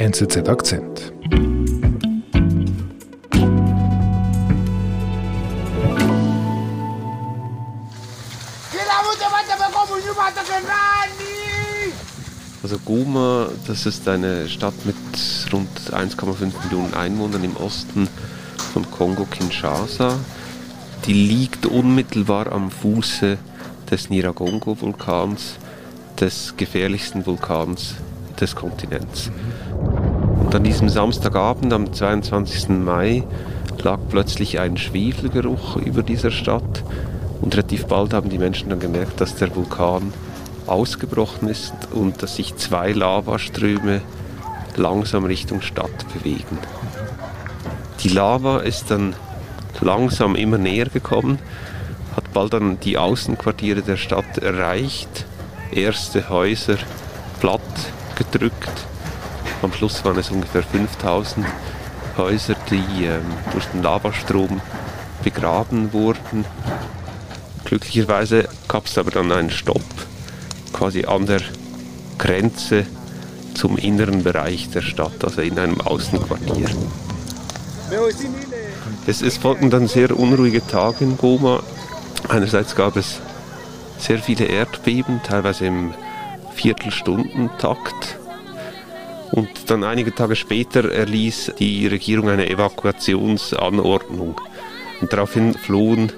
NZZ Akzent. Also Goma, das ist eine Stadt mit rund 1,5 Millionen Einwohnern im Osten von Kongo-Kinshasa. Die liegt unmittelbar am Fuße des Niragongo-Vulkans, des gefährlichsten Vulkans des Kontinents. Und an diesem Samstagabend, am 22. Mai, lag plötzlich ein Schwefelgeruch über dieser Stadt und relativ bald haben die Menschen dann gemerkt, dass der Vulkan ausgebrochen ist und dass sich zwei Lavaströme langsam Richtung Stadt bewegen. Die Lava ist dann langsam immer näher gekommen, hat bald dann die Außenquartiere der Stadt erreicht, erste Häuser platt gedrückt. Am Schluss waren es ungefähr 5000 Häuser, die ähm, durch den Lavastrom begraben wurden. Glücklicherweise gab es aber dann einen Stopp quasi an der Grenze zum inneren Bereich der Stadt, also in einem Außenquartier. Es, es folgten dann sehr unruhige Tage in Goma. Einerseits gab es sehr viele Erdbeben, teilweise im Viertelstundentakt. Und dann einige Tage später erließ die Regierung eine Evakuationsanordnung. Und daraufhin flohen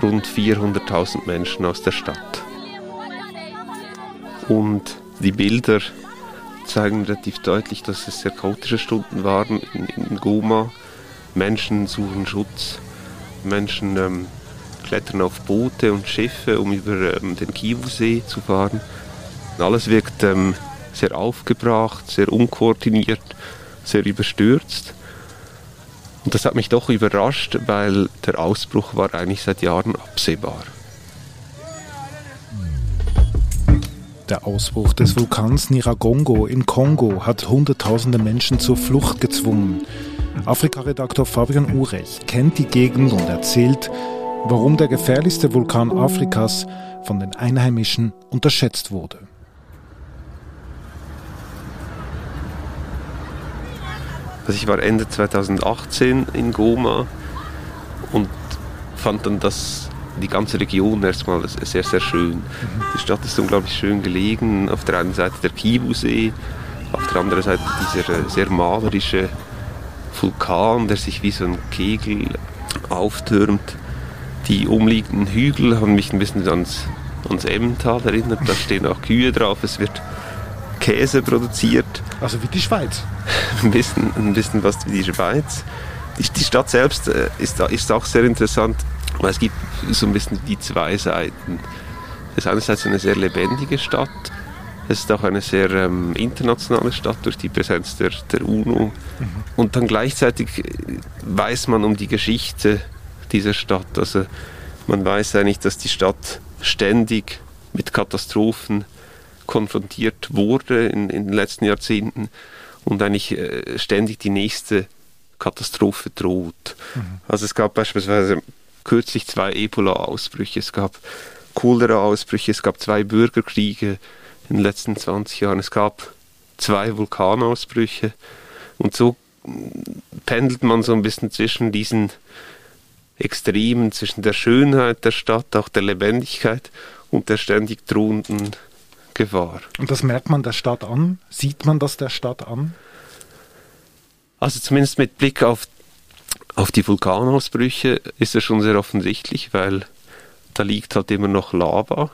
rund 400.000 Menschen aus der Stadt. Und die Bilder zeigen relativ deutlich, dass es sehr chaotische Stunden waren in, in Goma. Menschen suchen Schutz, Menschen ähm, klettern auf Boote und Schiffe, um über ähm, den Kivusee zu fahren. Alles wirkt ähm, sehr aufgebracht, sehr unkoordiniert, sehr überstürzt. Und das hat mich doch überrascht, weil der Ausbruch war eigentlich seit Jahren absehbar. Der Ausbruch des Vulkans Niragongo in Kongo hat Hunderttausende Menschen zur Flucht gezwungen. Afrika-Redaktor Fabian Urech kennt die Gegend und erzählt, warum der gefährlichste Vulkan Afrikas von den Einheimischen unterschätzt wurde. Also ich war Ende 2018 in Goma und fand dann das die ganze Region erstmal sehr, sehr schön. Die Stadt ist unglaublich schön gelegen. Auf der einen Seite der Kivusee, auf der anderen Seite dieser sehr malerische Vulkan, der sich wie so ein Kegel auftürmt. Die umliegenden Hügel haben mich ein bisschen ans, ans Emmental erinnert. Da stehen auch Kühe drauf. Es wird Käse produziert. Also wie die Schweiz. Ein, bisschen, ein bisschen was wie die Schweiz. Die, die Stadt selbst äh, ist, ist auch sehr interessant. Aber es gibt so ein bisschen die zwei Seiten. Es ist einerseits eine sehr lebendige Stadt, es ist auch eine sehr ähm, internationale Stadt durch die Präsenz der, der UNO. Mhm. Und dann gleichzeitig weiß man um die Geschichte dieser Stadt. Also man weiß eigentlich, dass die Stadt ständig mit Katastrophen konfrontiert wurde in, in den letzten Jahrzehnten und eigentlich äh, ständig die nächste Katastrophe droht. Mhm. Also es gab beispielsweise kürzlich zwei Ebola-Ausbrüche, es gab Cholera-Ausbrüche, es gab zwei Bürgerkriege in den letzten 20 Jahren, es gab zwei Vulkanausbrüche und so pendelt man so ein bisschen zwischen diesen Extremen, zwischen der Schönheit der Stadt, auch der Lebendigkeit und der ständig drohenden Gefahr. Und das merkt man der Stadt an? Sieht man das der Stadt an? Also zumindest mit Blick auf auf die Vulkanausbrüche ist es schon sehr offensichtlich, weil da liegt halt immer noch Lava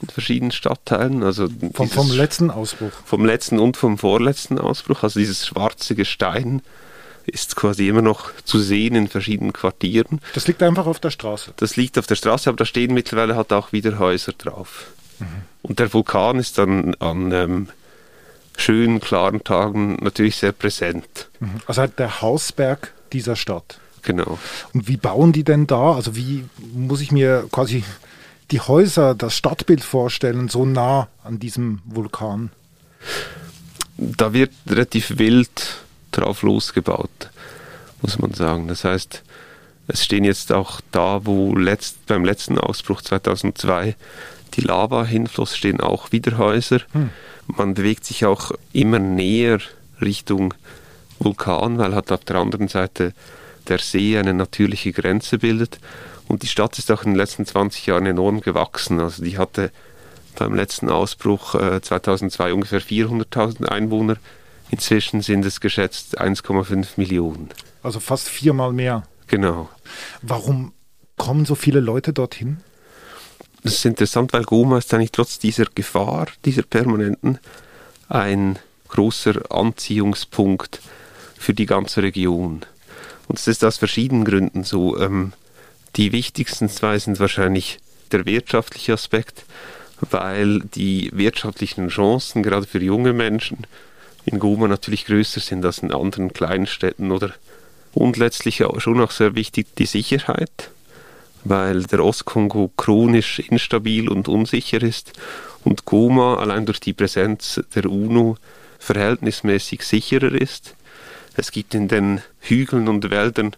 in verschiedenen Stadtteilen. Also vom, vom letzten Ausbruch. Vom letzten und vom vorletzten Ausbruch. Also dieses schwarze Gestein ist quasi immer noch zu sehen in verschiedenen Quartieren. Das liegt einfach auf der Straße. Das liegt auf der Straße, aber da stehen mittlerweile halt auch wieder Häuser drauf. Mhm. Und der Vulkan ist dann an ähm, schönen, klaren Tagen natürlich sehr präsent. Mhm. Also der Hausberg dieser Stadt. Genau. Und wie bauen die denn da? Also wie muss ich mir quasi die Häuser, das Stadtbild vorstellen, so nah an diesem Vulkan? Da wird relativ wild drauf losgebaut, muss man sagen. Das heißt, es stehen jetzt auch da, wo letzt, beim letzten Ausbruch 2002 die Lava hinfloss, stehen auch wieder Häuser. Hm. Man bewegt sich auch immer näher Richtung Vulkan, weil halt auf der anderen Seite der See eine natürliche Grenze bildet. Und die Stadt ist auch in den letzten 20 Jahren enorm gewachsen. Also die hatte beim letzten Ausbruch äh, 2002 ungefähr 400.000 Einwohner. Inzwischen sind es geschätzt 1,5 Millionen. Also fast viermal mehr. Genau. Warum kommen so viele Leute dorthin? Das ist interessant, weil Goma ist eigentlich trotz dieser Gefahr, dieser permanenten, ein großer Anziehungspunkt für die ganze Region. Und es ist aus verschiedenen Gründen so. Ähm, die wichtigsten zwei sind wahrscheinlich der wirtschaftliche Aspekt, weil die wirtschaftlichen Chancen gerade für junge Menschen in Goma natürlich größer sind als in anderen kleinen Städten oder und letztlich auch schon auch sehr wichtig die Sicherheit, weil der Ostkongo chronisch instabil und unsicher ist und Goma allein durch die Präsenz der UNO verhältnismäßig sicherer ist. Es gibt in den Hügeln und Wäldern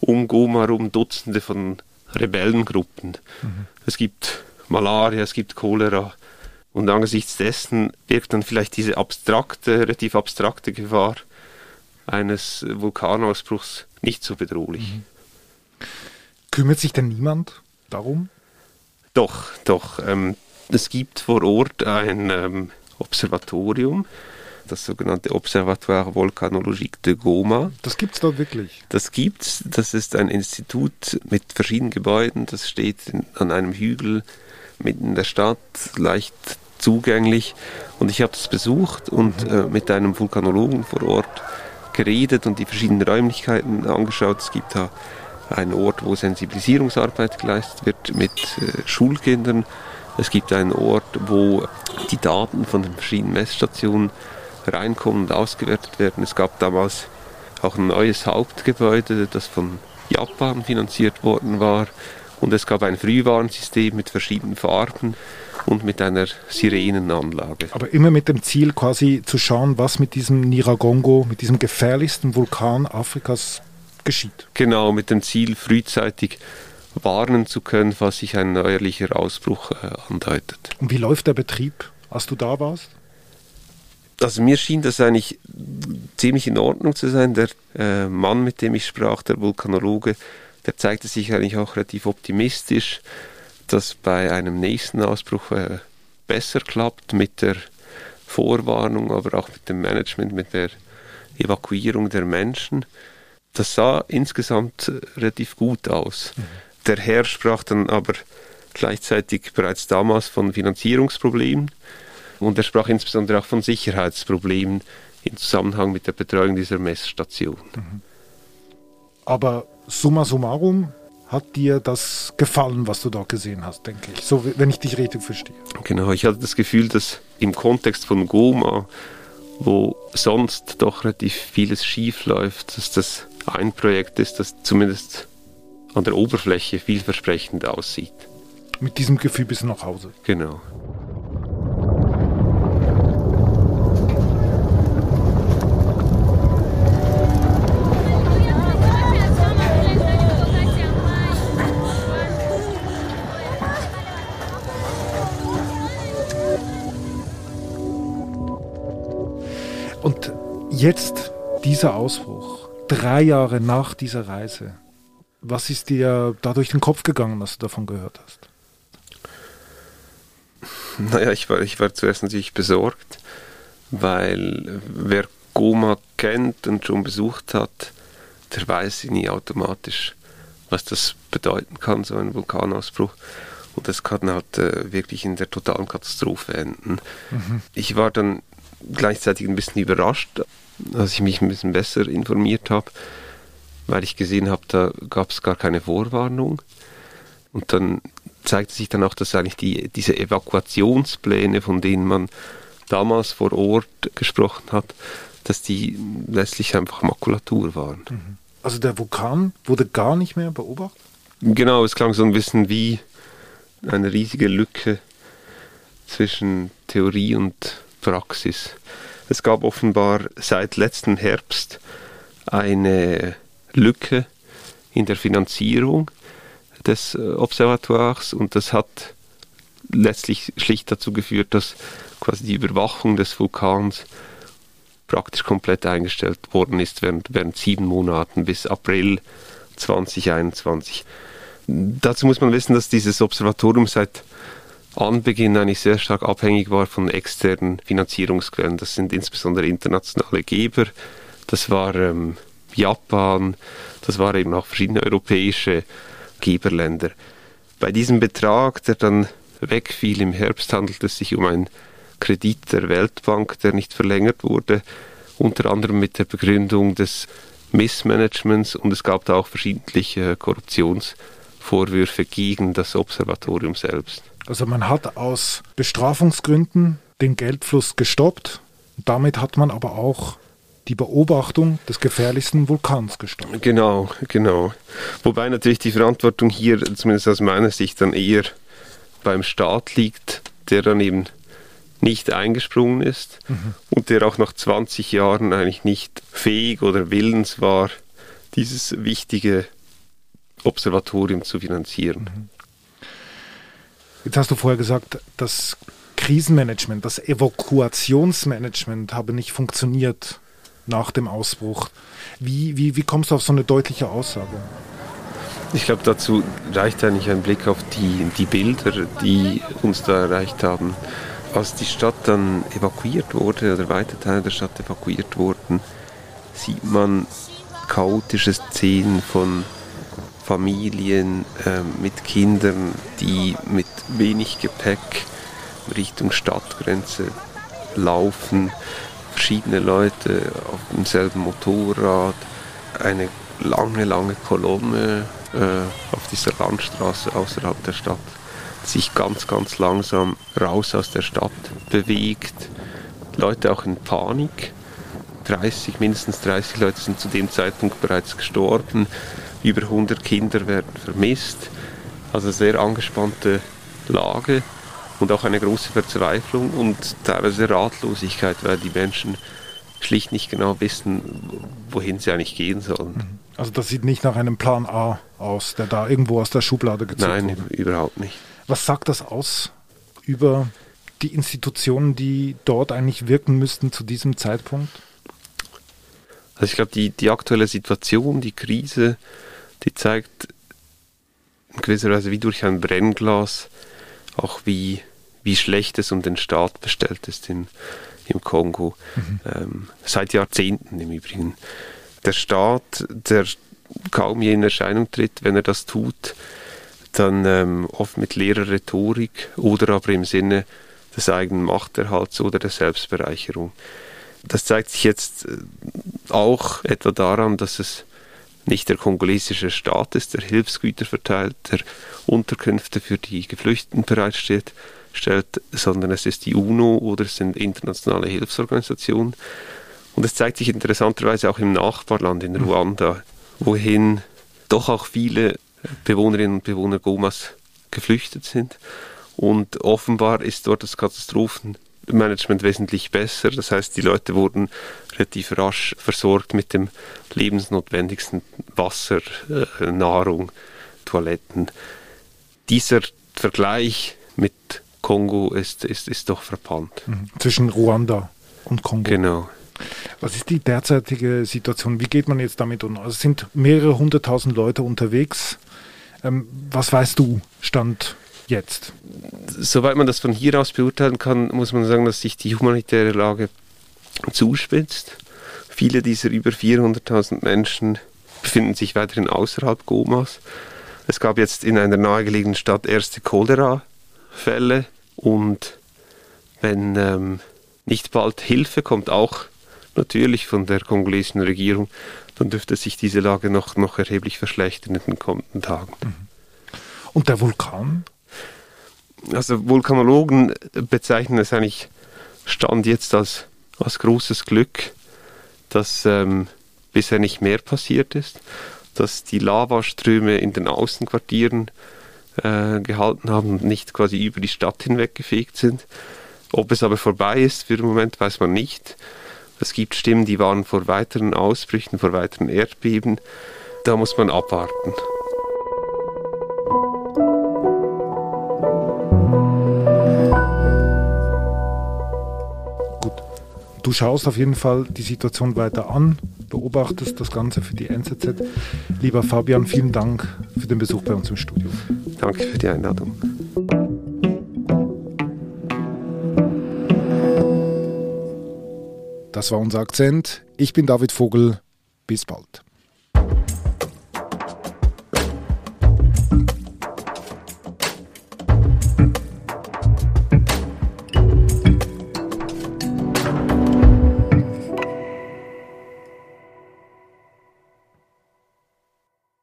um Goma herum Dutzende von Rebellengruppen. Mhm. Es gibt Malaria, es gibt Cholera. Und angesichts dessen wirkt dann vielleicht diese abstrakte, relativ abstrakte Gefahr eines Vulkanausbruchs nicht so bedrohlich. Mhm. Kümmert sich denn niemand darum? Doch, doch. Ähm, es gibt vor Ort ein ähm, Observatorium, das sogenannte Observatoire Volcanologique de Goma. Das gibt es dort wirklich? Das gibt's. Das ist ein Institut mit verschiedenen Gebäuden. Das steht in, an einem Hügel mitten in der Stadt, leicht zugänglich. Und ich habe das besucht und mhm. äh, mit einem Vulkanologen vor Ort geredet und die verschiedenen Räumlichkeiten angeschaut. Es gibt da einen Ort, wo Sensibilisierungsarbeit geleistet wird mit äh, Schulkindern. Es gibt einen Ort, wo die Daten von den verschiedenen Messstationen reinkommen und ausgewertet werden. Es gab damals auch ein neues Hauptgebäude, das von Japan finanziert worden war. Und es gab ein Frühwarnsystem mit verschiedenen Farben und mit einer Sirenenanlage. Aber immer mit dem Ziel quasi zu schauen, was mit diesem Niragongo, mit diesem gefährlichsten Vulkan Afrikas geschieht. Genau, mit dem Ziel frühzeitig warnen zu können, falls sich ein neuerlicher Ausbruch äh, andeutet. Und wie läuft der Betrieb, als du da warst? also mir schien das eigentlich ziemlich in Ordnung zu sein. Der äh, Mann, mit dem ich sprach, der Vulkanologe, der zeigte sich eigentlich auch relativ optimistisch, dass bei einem nächsten Ausbruch äh, besser klappt mit der Vorwarnung, aber auch mit dem Management, mit der Evakuierung der Menschen. Das sah insgesamt relativ gut aus. Mhm. Der Herr sprach dann aber gleichzeitig bereits damals von Finanzierungsproblemen und er sprach insbesondere auch von Sicherheitsproblemen im Zusammenhang mit der Betreuung dieser Messstation. Mhm. Aber summa summarum hat dir das gefallen, was du da gesehen hast, denke ich, so wenn ich dich richtig verstehe. Genau, ich hatte das Gefühl, dass im Kontext von Goma, wo sonst doch relativ vieles schief läuft, dass das ein Projekt ist, das zumindest an der Oberfläche vielversprechend aussieht. Mit diesem Gefühl bis nach Hause. Genau. Und jetzt dieser Ausbruch, drei Jahre nach dieser Reise, was ist dir da durch den Kopf gegangen, was du davon gehört hast? Naja, ich war, ich war zuerst natürlich besorgt, weil wer Goma kennt und schon besucht hat, der weiß nie automatisch, was das bedeuten kann, so ein Vulkanausbruch. Und das kann halt äh, wirklich in der totalen Katastrophe enden. Mhm. Ich war dann gleichzeitig ein bisschen überrascht, als ich mich ein bisschen besser informiert habe, weil ich gesehen habe, da gab es gar keine Vorwarnung. Und dann zeigte sich dann auch, dass eigentlich die, diese Evakuationspläne, von denen man damals vor Ort gesprochen hat, dass die letztlich einfach Makulatur waren. Mhm. Also der Vulkan wurde gar nicht mehr beobachtet? Genau, es klang so ein bisschen wie eine riesige Lücke zwischen Theorie und Praxis. Es gab offenbar seit letzten Herbst eine Lücke in der Finanzierung des äh, Observatoires und das hat letztlich schlicht dazu geführt, dass quasi die Überwachung des Vulkans praktisch komplett eingestellt worden ist während, während sieben Monaten bis April 2021. Dazu muss man wissen, dass dieses Observatorium seit Anbeginn eigentlich sehr stark abhängig war von externen Finanzierungsquellen. Das sind insbesondere internationale Geber. Das war ähm, Japan, das waren eben auch verschiedene europäische Geberländer. Bei diesem Betrag, der dann wegfiel im Herbst, handelt es sich um einen Kredit der Weltbank, der nicht verlängert wurde, unter anderem mit der Begründung des Missmanagements und es gab da auch verschiedentliche Korruptionsvorwürfe gegen das Observatorium selbst. Also man hat aus Bestrafungsgründen den Geldfluss gestoppt. Damit hat man aber auch die Beobachtung des gefährlichsten Vulkans gestoppt. Genau, genau. Wobei natürlich die Verantwortung hier, zumindest aus meiner Sicht, dann eher beim Staat liegt, der dann eben nicht eingesprungen ist mhm. und der auch nach 20 Jahren eigentlich nicht fähig oder willens war, dieses wichtige Observatorium zu finanzieren. Mhm. Jetzt hast du vorher gesagt, das Krisenmanagement, das Evakuationsmanagement habe nicht funktioniert nach dem Ausbruch. Wie, wie, wie kommst du auf so eine deutliche Aussage? Ich glaube, dazu reicht eigentlich ein Blick auf die, die Bilder, die uns da erreicht haben. Als die Stadt dann evakuiert wurde oder weite Teile der Stadt evakuiert wurden, sieht man chaotische Szenen von Familien äh, mit Kindern, die mit wenig Gepäck Richtung Stadtgrenze laufen, verschiedene Leute auf demselben Motorrad, eine lange, lange Kolonne äh, auf dieser Landstraße außerhalb der Stadt, sich ganz, ganz langsam raus aus der Stadt bewegt. Leute auch in Panik. 30, mindestens 30 Leute sind zu dem Zeitpunkt bereits gestorben über 100 Kinder werden vermisst. Also sehr angespannte Lage und auch eine große Verzweiflung und teilweise Ratlosigkeit, weil die Menschen schlicht nicht genau wissen, wohin sie eigentlich gehen sollen. Mhm. Also das sieht nicht nach einem Plan A aus, der da irgendwo aus der Schublade gezogen Nein, wurde. überhaupt nicht. Was sagt das aus über die Institutionen, die dort eigentlich wirken müssten zu diesem Zeitpunkt? Also ich glaube, die, die aktuelle Situation, die Krise, die zeigt in gewisser Weise wie durch ein Brennglas auch wie, wie schlecht es um den Staat bestellt ist im, im Kongo. Mhm. Ähm, seit Jahrzehnten im Übrigen. Der Staat, der kaum je in Erscheinung tritt, wenn er das tut, dann ähm, oft mit leerer Rhetorik oder aber im Sinne des eigenen Machterhalts oder der Selbstbereicherung. Das zeigt sich jetzt äh, auch etwa daran, dass es nicht der kongolesische Staat ist, der Hilfsgüter verteilt, der Unterkünfte für die Geflüchteten bereitstellt, stellt, sondern es ist die UNO oder es sind internationale Hilfsorganisationen. Und es zeigt sich interessanterweise auch im Nachbarland, in Ruanda, wohin doch auch viele Bewohnerinnen und Bewohner Gomas geflüchtet sind. Und offenbar ist dort das Katastrophen Management wesentlich besser. Das heißt, die Leute wurden relativ rasch versorgt mit dem lebensnotwendigsten Wasser, äh, Nahrung, Toiletten. Dieser Vergleich mit Kongo ist, ist, ist doch verpannt. Mhm. Zwischen Ruanda und Kongo. Genau. Was ist die derzeitige Situation? Wie geht man jetzt damit um? Also es sind mehrere hunderttausend Leute unterwegs. Ähm, was weißt du, Stand jetzt? Soweit man das von hier aus beurteilen kann, muss man sagen, dass sich die humanitäre Lage zuspitzt. Viele dieser über 400.000 Menschen befinden sich weiterhin außerhalb Gomas. Es gab jetzt in einer nahegelegenen Stadt erste Cholera-Fälle und wenn ähm, nicht bald Hilfe kommt, auch natürlich von der kongolesischen Regierung, dann dürfte sich diese Lage noch, noch erheblich verschlechtern in den kommenden Tagen. Mhm. Und der Vulkan? Also Vulkanologen bezeichnen es eigentlich Stand jetzt als, als großes Glück, dass ähm, bisher nicht mehr passiert ist, dass die Lavaströme in den Außenquartieren äh, gehalten haben und nicht quasi über die Stadt hinweg gefegt sind. Ob es aber vorbei ist für den Moment, weiß man nicht. Es gibt Stimmen, die waren vor weiteren Ausbrüchen, vor weiteren Erdbeben. Da muss man abwarten. Du schaust auf jeden Fall die Situation weiter an, beobachtest das Ganze für die NZZ. Lieber Fabian, vielen Dank für den Besuch bei uns im Studio. Danke für die Einladung. Das war unser Akzent. Ich bin David Vogel. Bis bald.